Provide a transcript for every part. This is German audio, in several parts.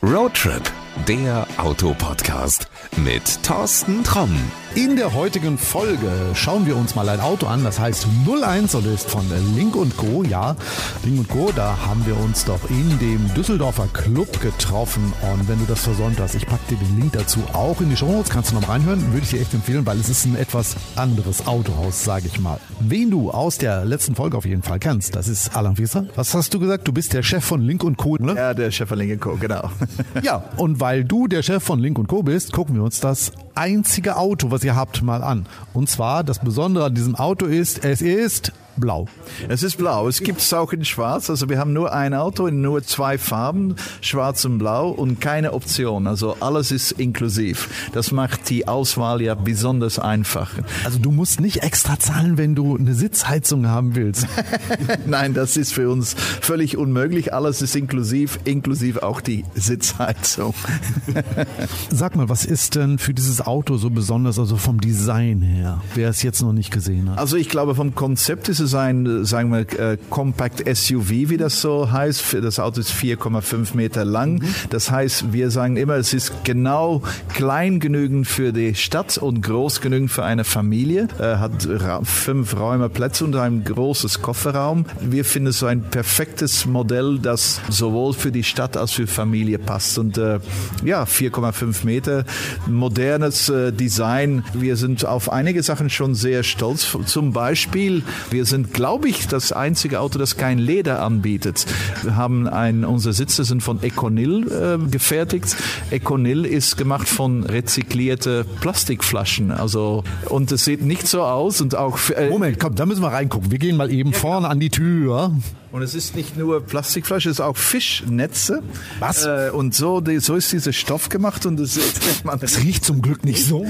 Roadtrip, der Autopodcast mit Thorsten Tromm. In der heutigen Folge schauen wir uns mal ein Auto an, das heißt 01 und ist von Link Co. Ja, Link Co., da haben wir uns doch in dem Düsseldorfer Club getroffen. Und wenn du das versäumt hast, ich packe dir den Link dazu auch in die Show Notes, kannst du noch mal reinhören, würde ich dir echt empfehlen, weil es ist ein etwas anderes Autohaus, sage ich mal. Wen du aus der letzten Folge auf jeden Fall kennst, das ist Alan Fieser. Was hast du gesagt? Du bist der Chef von Link Co., ne? Ja, der Chef von Link Co., genau. ja, und weil du der Chef von Link Co. bist, gucken wir uns das einzige Auto, was ihr habt, mal an. Und zwar, das Besondere an diesem Auto ist, es ist blau. Es ist blau. Es gibt es auch in schwarz. Also wir haben nur ein Auto in nur zwei Farben, schwarz und blau und keine Option. Also alles ist inklusiv. Das macht die Auswahl ja besonders einfach. Also du musst nicht extra zahlen, wenn du eine Sitzheizung haben willst. Nein, das ist für uns völlig unmöglich. Alles ist inklusiv, inklusive auch die Sitzheizung. Sag mal, was ist denn für dieses Auto so besonders, also vom Design her, wer es jetzt noch nicht gesehen hat? Also ich glaube, vom Konzept ist es sein, sagen wir, äh, Compact SUV, wie das so heißt. Das Auto ist 4,5 Meter lang. Mhm. Das heißt, wir sagen immer, es ist genau klein genügend für die Stadt und groß genügend für eine Familie. Äh, hat fünf Räume Plätze und ein großes Kofferraum. Wir finden es so ein perfektes Modell, das sowohl für die Stadt als für Familie passt. Und äh, ja, 4,5 Meter, modernes äh, Design. Wir sind auf einige Sachen schon sehr stolz. Zum Beispiel, wir sind sind, glaube ich, das einzige Auto, das kein Leder anbietet. Wir haben ein, unsere Sitze sind von Econil äh, gefertigt. Econil ist gemacht von rezyklierte Plastikflaschen. Also, und es sieht nicht so aus und auch. Äh, Moment, komm, da müssen wir reingucken. Wir gehen mal eben ja, vorne an die Tür. Und es ist nicht nur Plastikflasche, es ist auch Fischnetze. Was? Äh, und so, die, so ist dieser Stoff gemacht und es, es riecht zum Glück nicht so.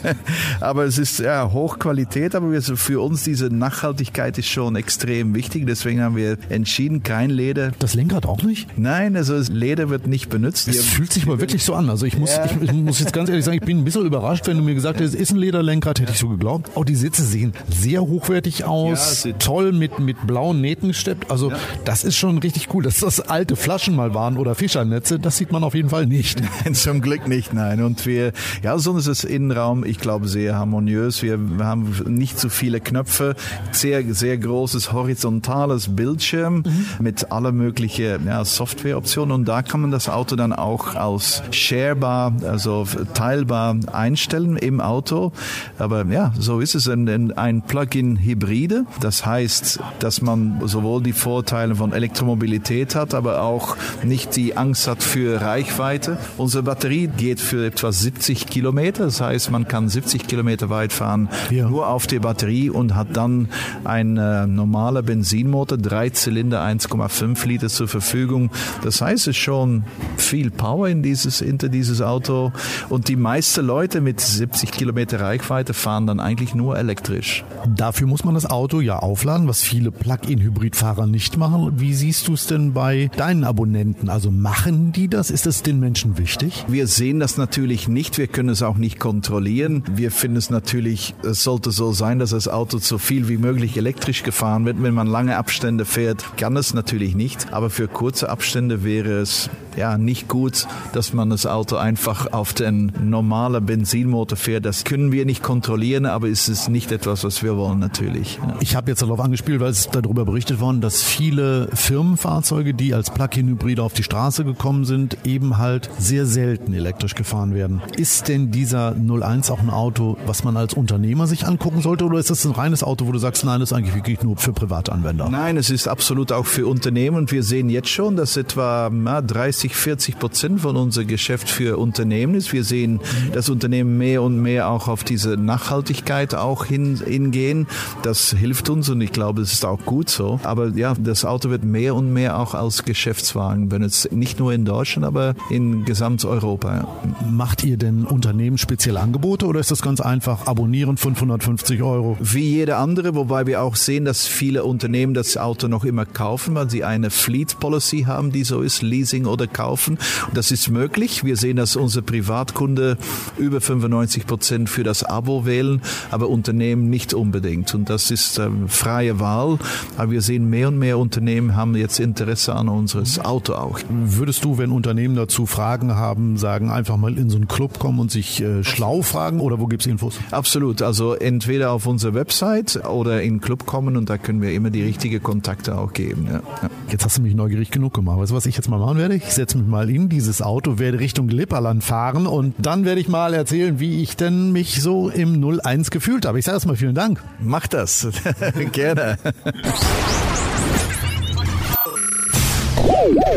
aber es ist ja Hochqualität, aber wir, für uns diese Nachhaltigkeit ist schon extrem wichtig. Deswegen haben wir entschieden, kein Leder. Das Lenkrad auch nicht? Nein, also Leder wird nicht benutzt. Es fühlt sich mal wirklich so an. Also ich muss, ja. ich, ich, muss jetzt ganz ehrlich sagen, ich bin ein bisschen überrascht, wenn du mir gesagt hättest, es ist ein Lederlenkrad, hätte ich so geglaubt. Auch die Sitze sehen sehr hochwertig aus, ja, toll mit, mit blauen Nähten gesteppt. Also ja. das ist schon richtig cool. Dass das alte Flaschen mal waren oder Fischernetze, das sieht man auf jeden Fall nicht. Nein, zum Glück nicht, nein. Und wir, ja, sonst ist das Innenraum, ich glaube, sehr harmoniös. Wir haben nicht zu viele Knöpfe, sehr, sehr großes horizontales Bildschirm mhm. mit aller möglichen ja, Softwareoptionen. Und da kann man das Auto dann auch als sharebar, also teilbar einstellen im Auto. Aber ja, so ist es ein, ein Plug-in-Hybride. Das heißt, dass man sowohl die Vorteile von Elektromobilität hat, aber auch nicht die Angst hat für Reichweite. Unsere Batterie geht für etwa 70 Kilometer. Das heißt, man kann 70 Kilometer weit fahren, ja. nur auf der Batterie und hat dann ein äh, normaler Benzinmotor, drei Zylinder, 1,5 Liter zur Verfügung. Das heißt, es ist schon viel Power in dieses, hinter dieses Auto. Und die meisten Leute mit 70 Kilometer Reichweite fahren dann eigentlich nur elektrisch. Dafür muss man das Auto ja aufladen, was viele Plug-in-Hybridfahrer nicht machen. Wie siehst du es denn bei deinen Abonnenten? Also machen die das? Ist es den Menschen wichtig? Wir sehen das natürlich nicht. Wir können es auch nicht kontrollieren. Wir finden es natürlich, es sollte so sein, dass das Auto so viel wie möglich elektrisch gefahren wird. Wenn man lange Abstände fährt, kann es natürlich nicht. Aber für kurze Abstände wäre es ja nicht gut, dass man das Auto einfach auf den normalen Benzinmotor fährt. Das können wir nicht kontrollieren, aber es ist nicht etwas, was wir wollen natürlich. Ja. Ich habe jetzt darauf angespielt, weil es darüber berichtet worden, dass viele Firmenfahrzeuge, die als Plug-in-Hybride auf die Straße gekommen sind, eben halt sehr selten elektrisch gefahren werden. Ist denn dieser 01 auch ein Auto, was man als Unternehmer sich angucken sollte oder ist das ein reines Auto, wo du sagst, nein, das ist eigentlich wirklich nur für Privatanwender? Nein, es ist absolut auch für Unternehmen und wir sehen jetzt schon, dass etwa na, 30, 40 Prozent von unser Geschäft für Unternehmen ist. Wir sehen, dass Unternehmen mehr und mehr auch auf diese Nachhaltigkeit auch hin, hingehen. Das hilft uns und ich glaube, es ist auch gut so. Aber ja, das Auto wird mehr und mehr auch als Geschäftswagen benutzt. Nicht nur in Deutschland, aber in Gesamteuropa. Macht ihr denn Unternehmen spezielle Angebote oder ist das ganz einfach abonnieren 550 Euro? Wie jeder andere, wobei wir auch sehen, dass viele Unternehmen das Auto noch immer kaufen, weil sie eine Fleet Policy haben, die so ist, Leasing oder kaufen. Das ist möglich. Wir sehen, dass unsere Privatkunde über 95 Prozent für das Abo wählen, aber Unternehmen nicht unbedingt. Und das ist ähm, freie Wahl. Aber wir sehen mehr und mehr Unternehmen haben jetzt Interesse an unseres Auto auch. Würdest du, wenn Unternehmen dazu Fragen haben, sagen, einfach mal in so einen Club kommen und sich äh, schlau fragen oder wo gibt es Infos? Absolut. Also entweder auf unserer Website oder in den Club kommen und da können wir immer die richtigen Kontakte auch geben. Ja. Ja. Jetzt hast du mich neugierig genug gemacht. Weißt du, was ich jetzt mal machen werde? Ich setze mich mal in dieses Auto, werde Richtung Lipperland fahren und dann werde ich mal erzählen, wie ich denn mich so im 01 gefühlt habe. Ich sage erstmal vielen Dank. Mach das. Gerne.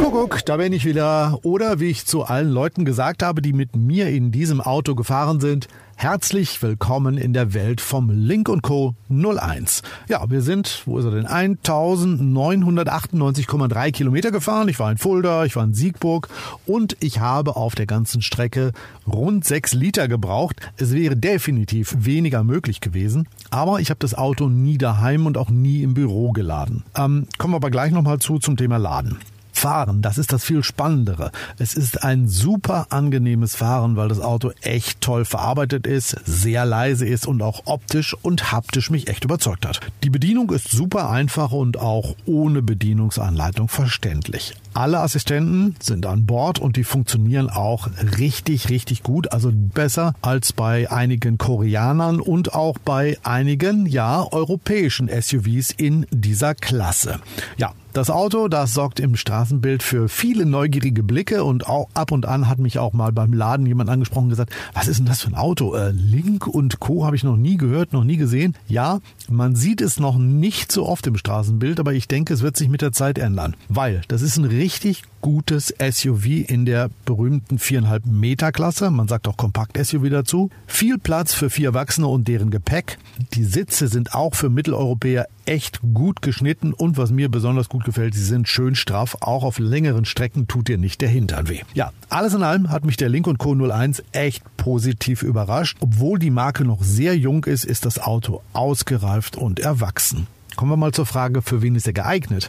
Kuckuck, da bin ich wieder. Oder wie ich zu allen Leuten gesagt habe, die mit mir in diesem Auto gefahren sind, herzlich willkommen in der Welt vom Link Co. 01. Ja, wir sind, wo ist er denn? 1998,3 Kilometer gefahren. Ich war in Fulda, ich war in Siegburg und ich habe auf der ganzen Strecke rund sechs Liter gebraucht. Es wäre definitiv weniger möglich gewesen, aber ich habe das Auto nie daheim und auch nie im Büro geladen. Ähm, kommen wir aber gleich nochmal zu zum Thema Laden. Fahren, das ist das viel Spannendere. Es ist ein super angenehmes Fahren, weil das Auto echt toll verarbeitet ist, sehr leise ist und auch optisch und haptisch mich echt überzeugt hat. Die Bedienung ist super einfach und auch ohne Bedienungsanleitung verständlich. Alle Assistenten sind an Bord und die funktionieren auch richtig, richtig gut. Also besser als bei einigen Koreanern und auch bei einigen, ja, europäischen SUVs in dieser Klasse. Ja, das Auto, das sorgt im Straßenbild für viele neugierige Blicke und auch ab und an hat mich auch mal beim Laden jemand angesprochen und gesagt, was ist denn das für ein Auto? Äh, Link und Co. habe ich noch nie gehört, noch nie gesehen. Ja, man sieht es noch nicht so oft im Straßenbild, aber ich denke, es wird sich mit der Zeit ändern, weil das ist ein richtig gutes SUV in der berühmten viereinhalb Meter Klasse. Man sagt auch Kompakt-SUV dazu. Viel Platz für vier Erwachsene und deren Gepäck. Die Sitze sind auch für Mitteleuropäer echt gut geschnitten und was mir besonders gut gefällt, sie sind schön straff. Auch auf längeren Strecken tut dir nicht der Hintern weh. Ja, alles in allem hat mich der Link Co. 01 echt positiv überrascht. Obwohl die Marke noch sehr jung ist, ist das Auto ausgereift und erwachsen. Kommen wir mal zur Frage, für wen ist er geeignet?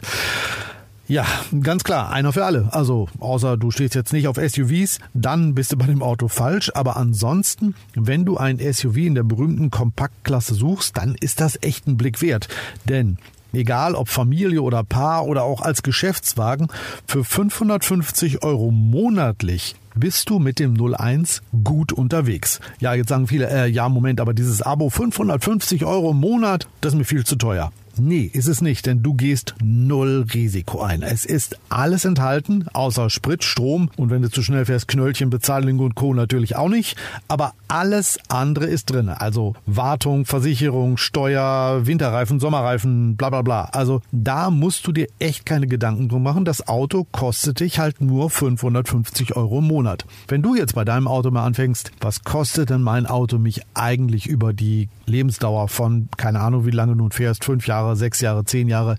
Ja, ganz klar, einer für alle. Also, außer du stehst jetzt nicht auf SUVs, dann bist du bei dem Auto falsch. Aber ansonsten, wenn du ein SUV in der berühmten Kompaktklasse suchst, dann ist das echt ein Blick wert. Denn egal ob Familie oder Paar oder auch als Geschäftswagen, für 550 Euro monatlich bist du mit dem 01 gut unterwegs. Ja, jetzt sagen viele, äh, ja, Moment, aber dieses Abo 550 Euro im Monat, das ist mir viel zu teuer. Nee, ist es nicht, denn du gehst null Risiko ein. Es ist alles enthalten, außer Sprit, Strom und wenn du zu schnell fährst, Knöllchen, Bezahlung und Co. natürlich auch nicht. Aber alles andere ist drin. Also Wartung, Versicherung, Steuer, Winterreifen, Sommerreifen, bla bla bla. Also da musst du dir echt keine Gedanken drum machen. Das Auto kostet dich halt nur 550 Euro im Monat. Wenn du jetzt bei deinem Auto mal anfängst, was kostet denn mein Auto mich eigentlich über die Lebensdauer von, keine Ahnung, wie lange du fährst, fünf Jahre, sechs Jahre, zehn Jahre,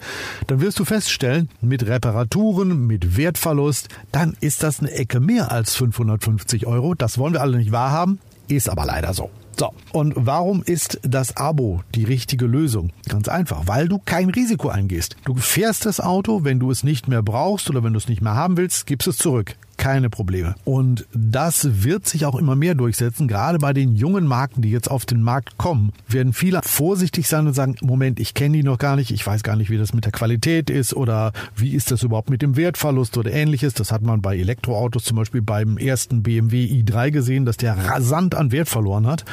dann wirst du feststellen, mit Reparaturen, mit Wertverlust, dann ist das eine Ecke mehr als 550 Euro. Das wollen wir alle nicht wahrhaben, ist aber leider so. So, und warum ist das Abo die richtige Lösung? Ganz einfach, weil du kein Risiko eingehst. Du fährst das Auto, wenn du es nicht mehr brauchst oder wenn du es nicht mehr haben willst, gibst es zurück keine Probleme. Und das wird sich auch immer mehr durchsetzen. Gerade bei den jungen Marken, die jetzt auf den Markt kommen, werden viele vorsichtig sein und sagen, Moment, ich kenne die noch gar nicht, ich weiß gar nicht, wie das mit der Qualität ist oder wie ist das überhaupt mit dem Wertverlust oder ähnliches. Das hat man bei Elektroautos zum Beispiel beim ersten BMW i3 gesehen, dass der rasant an Wert verloren hat.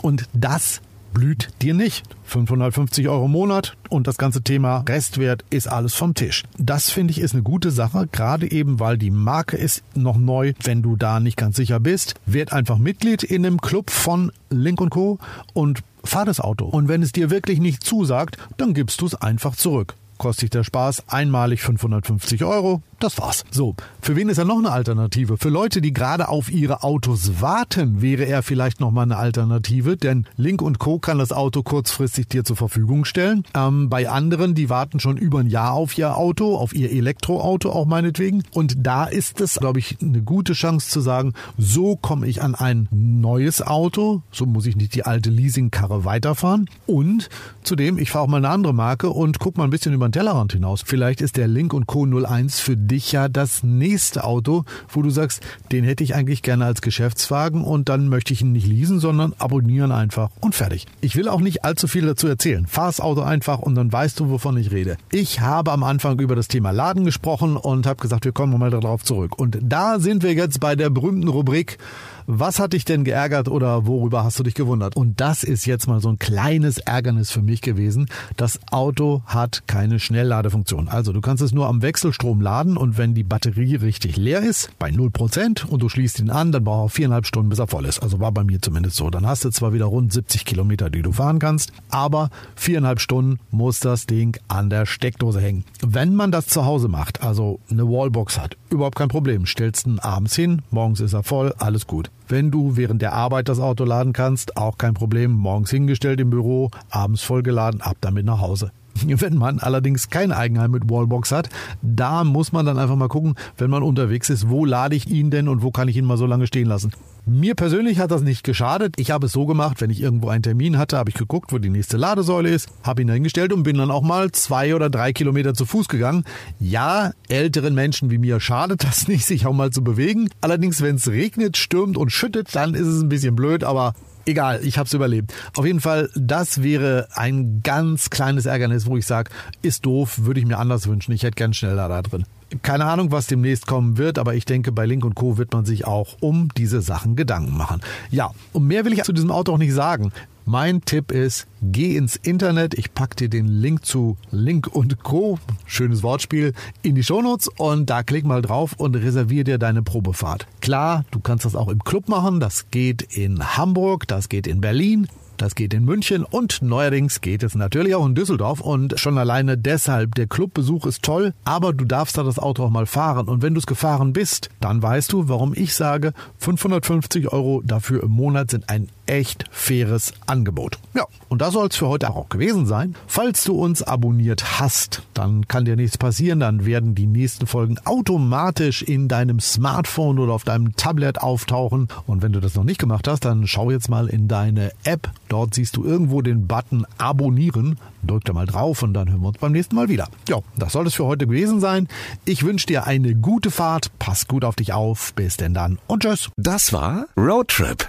Und das blüht dir nicht. 550 Euro im Monat und das ganze Thema Restwert ist alles vom Tisch. Das finde ich ist eine gute Sache, gerade eben weil die Marke ist noch neu. Wenn du da nicht ganz sicher bist, werd einfach Mitglied in dem Club von Link Co. und fahr das Auto. Und wenn es dir wirklich nicht zusagt, dann gibst du es einfach zurück kostet der Spaß einmalig 550 Euro. Das war's. So, für wen ist er noch eine Alternative? Für Leute, die gerade auf ihre Autos warten, wäre er vielleicht noch mal eine Alternative, denn Link Co. kann das Auto kurzfristig dir zur Verfügung stellen. Ähm, bei anderen, die warten schon über ein Jahr auf ihr Auto, auf ihr Elektroauto auch meinetwegen. Und da ist es, glaube ich, eine gute Chance zu sagen, so komme ich an ein neues Auto, so muss ich nicht die alte Leasingkarre weiterfahren. Und zudem, ich fahre auch mal eine andere Marke und guck mal ein bisschen über den Tellerrand hinaus. Vielleicht ist der Link Co. 01 für dich ja das nächste Auto, wo du sagst, den hätte ich eigentlich gerne als Geschäftswagen und dann möchte ich ihn nicht leasen, sondern abonnieren einfach und fertig. Ich will auch nicht allzu viel dazu erzählen. Fahr das Auto einfach und dann weißt du, wovon ich rede. Ich habe am Anfang über das Thema Laden gesprochen und habe gesagt, wir kommen mal darauf zurück. Und da sind wir jetzt bei der berühmten Rubrik was hat dich denn geärgert oder worüber hast du dich gewundert? Und das ist jetzt mal so ein kleines Ärgernis für mich gewesen. Das Auto hat keine Schnellladefunktion. Also du kannst es nur am Wechselstrom laden und wenn die Batterie richtig leer ist, bei 0% und du schließt ihn an, dann braucht er viereinhalb Stunden, bis er voll ist. Also war bei mir zumindest so. Dann hast du zwar wieder rund 70 Kilometer, die du fahren kannst, aber viereinhalb Stunden muss das Ding an der Steckdose hängen. Wenn man das zu Hause macht, also eine Wallbox hat, überhaupt kein Problem. Stellst ihn abends hin, morgens ist er voll, alles gut. Wenn du während der Arbeit das Auto laden kannst, auch kein Problem. Morgens hingestellt im Büro, abends vollgeladen, ab damit nach Hause. Wenn man allerdings kein Eigenheim mit Wallbox hat, da muss man dann einfach mal gucken, wenn man unterwegs ist, wo lade ich ihn denn und wo kann ich ihn mal so lange stehen lassen. Mir persönlich hat das nicht geschadet. Ich habe es so gemacht, wenn ich irgendwo einen Termin hatte, habe ich geguckt, wo die nächste Ladesäule ist, habe ihn dahingestellt und bin dann auch mal zwei oder drei Kilometer zu Fuß gegangen. Ja, älteren Menschen wie mir schadet das nicht, sich auch mal zu bewegen. Allerdings, wenn es regnet, stürmt und schüttet, dann ist es ein bisschen blöd, aber Egal, ich habe es überlebt. Auf jeden Fall, das wäre ein ganz kleines Ärgernis, wo ich sage, ist doof, würde ich mir anders wünschen. Ich hätte gern schneller da drin. Keine Ahnung, was demnächst kommen wird, aber ich denke, bei Link Co. wird man sich auch um diese Sachen Gedanken machen. Ja, und mehr will ich zu diesem Auto auch nicht sagen. Mein Tipp ist, geh ins Internet. Ich packe dir den Link zu Link und Co. Schönes Wortspiel in die Shownotes und da klick mal drauf und reservier dir deine Probefahrt. Klar, du kannst das auch im Club machen. Das geht in Hamburg, das geht in Berlin. Das geht in München und neuerdings geht es natürlich auch in Düsseldorf und schon alleine deshalb, der Clubbesuch ist toll, aber du darfst da das Auto auch mal fahren und wenn du es gefahren bist, dann weißt du, warum ich sage, 550 Euro dafür im Monat sind ein echt faires Angebot. Ja, und das soll es für heute auch gewesen sein. Falls du uns abonniert hast, dann kann dir nichts passieren, dann werden die nächsten Folgen automatisch in deinem Smartphone oder auf deinem Tablet auftauchen und wenn du das noch nicht gemacht hast, dann schau jetzt mal in deine App Dort siehst du irgendwo den Button Abonnieren. Drück da mal drauf und dann hören wir uns beim nächsten Mal wieder. Ja, das soll es für heute gewesen sein. Ich wünsche dir eine gute Fahrt. Pass gut auf dich auf. Bis denn dann und tschüss. Das war Roadtrip,